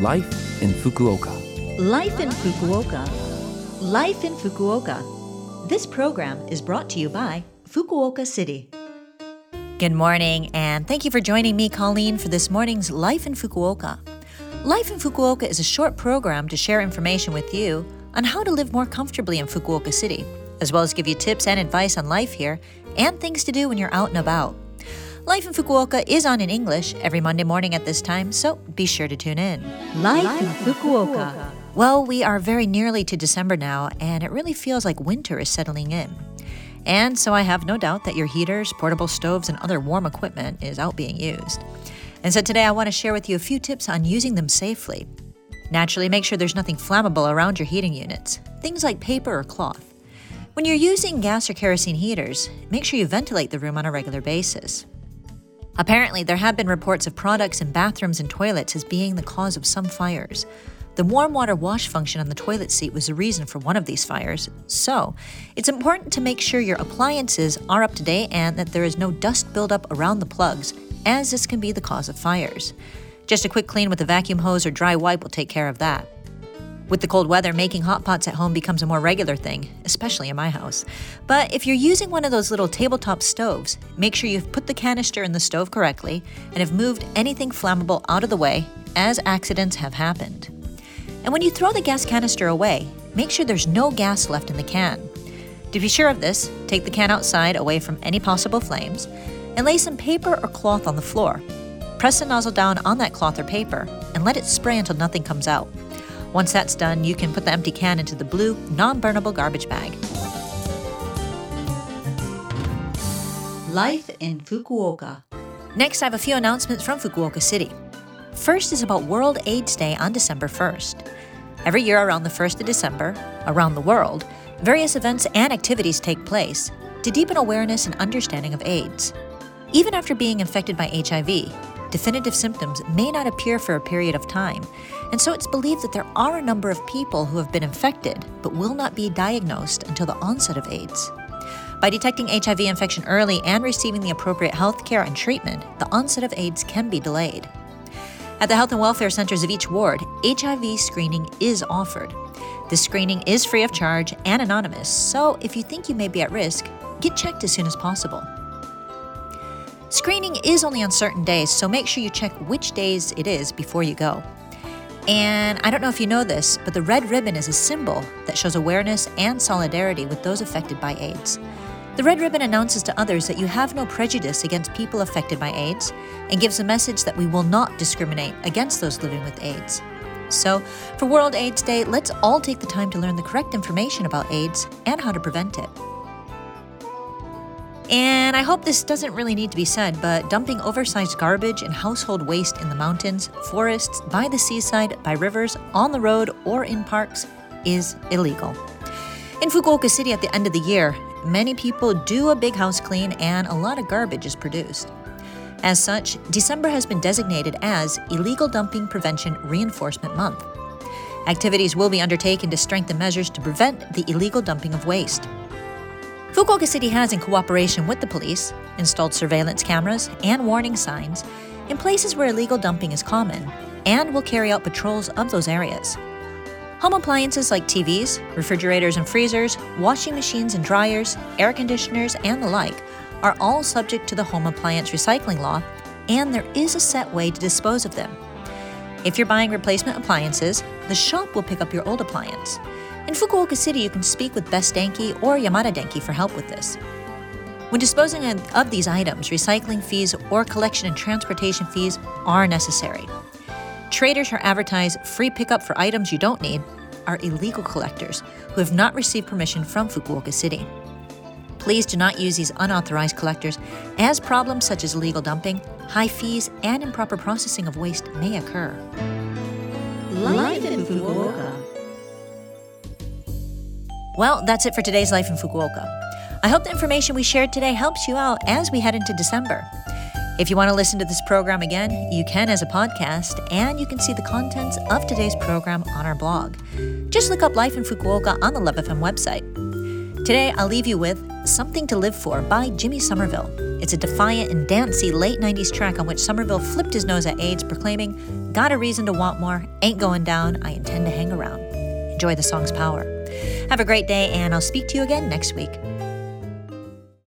Life in Fukuoka. Life in Fukuoka. Life in Fukuoka. This program is brought to you by Fukuoka City. Good morning, and thank you for joining me, Colleen, for this morning's Life in Fukuoka. Life in Fukuoka is a short program to share information with you on how to live more comfortably in Fukuoka City, as well as give you tips and advice on life here and things to do when you're out and about. Life in Fukuoka is on in English every Monday morning at this time, so be sure to tune in. Life in Fukuoka. Well, we are very nearly to December now, and it really feels like winter is settling in. And so I have no doubt that your heaters, portable stoves, and other warm equipment is out being used. And so today I want to share with you a few tips on using them safely. Naturally, make sure there's nothing flammable around your heating units, things like paper or cloth. When you're using gas or kerosene heaters, make sure you ventilate the room on a regular basis. Apparently, there have been reports of products in bathrooms and toilets as being the cause of some fires. The warm water wash function on the toilet seat was the reason for one of these fires, so it's important to make sure your appliances are up to date and that there is no dust buildup around the plugs, as this can be the cause of fires. Just a quick clean with a vacuum hose or dry wipe will take care of that. With the cold weather, making hot pots at home becomes a more regular thing, especially in my house. But if you're using one of those little tabletop stoves, make sure you've put the canister in the stove correctly and have moved anything flammable out of the way, as accidents have happened. And when you throw the gas canister away, make sure there's no gas left in the can. To be sure of this, take the can outside away from any possible flames and lay some paper or cloth on the floor. Press the nozzle down on that cloth or paper and let it spray until nothing comes out. Once that's done, you can put the empty can into the blue, non burnable garbage bag. Life in Fukuoka. Next, I have a few announcements from Fukuoka City. First is about World AIDS Day on December 1st. Every year around the 1st of December, around the world, various events and activities take place to deepen awareness and understanding of AIDS. Even after being infected by HIV, definitive symptoms may not appear for a period of time, and so it's believed that there are a number of people who have been infected but will not be diagnosed until the onset of AIDS. By detecting HIV infection early and receiving the appropriate health care and treatment, the onset of AIDS can be delayed. At the health and welfare centers of each ward, HIV screening is offered. This screening is free of charge and anonymous, so if you think you may be at risk, get checked as soon as possible. Screening is only on certain days, so make sure you check which days it is before you go. And I don't know if you know this, but the red ribbon is a symbol that shows awareness and solidarity with those affected by AIDS. The red ribbon announces to others that you have no prejudice against people affected by AIDS and gives a message that we will not discriminate against those living with AIDS. So, for World AIDS Day, let's all take the time to learn the correct information about AIDS and how to prevent it. And I hope this doesn't really need to be said, but dumping oversized garbage and household waste in the mountains, forests, by the seaside, by rivers, on the road, or in parks is illegal. In Fukuoka City at the end of the year, many people do a big house clean and a lot of garbage is produced. As such, December has been designated as Illegal Dumping Prevention Reinforcement Month. Activities will be undertaken to strengthen measures to prevent the illegal dumping of waste. Fukuoka City has, in cooperation with the police, installed surveillance cameras and warning signs in places where illegal dumping is common and will carry out patrols of those areas. Home appliances like TVs, refrigerators and freezers, washing machines and dryers, air conditioners, and the like are all subject to the home appliance recycling law, and there is a set way to dispose of them. If you're buying replacement appliances, the shop will pick up your old appliance. In Fukuoka City, you can speak with Best Denki or Yamada Denki for help with this. When disposing of these items, recycling fees or collection and transportation fees are necessary. Traders who advertise free pickup for items you don't need are illegal collectors who have not received permission from Fukuoka City. Please do not use these unauthorized collectors, as problems such as illegal dumping, high fees, and improper processing of waste may occur. Life in Fukuoka. Well, that's it for today's Life in Fukuoka. I hope the information we shared today helps you out as we head into December. If you want to listen to this program again, you can as a podcast, and you can see the contents of today's program on our blog. Just look up Life in Fukuoka on the Love FM website. Today, I'll leave you with Something to Live For by Jimmy Somerville. It's a defiant and dancey late 90s track on which Somerville flipped his nose at AIDS, proclaiming, Got a reason to want more, ain't going down, I intend to hang around. Enjoy the song's power. Have a great day, and I'll speak to you again next week.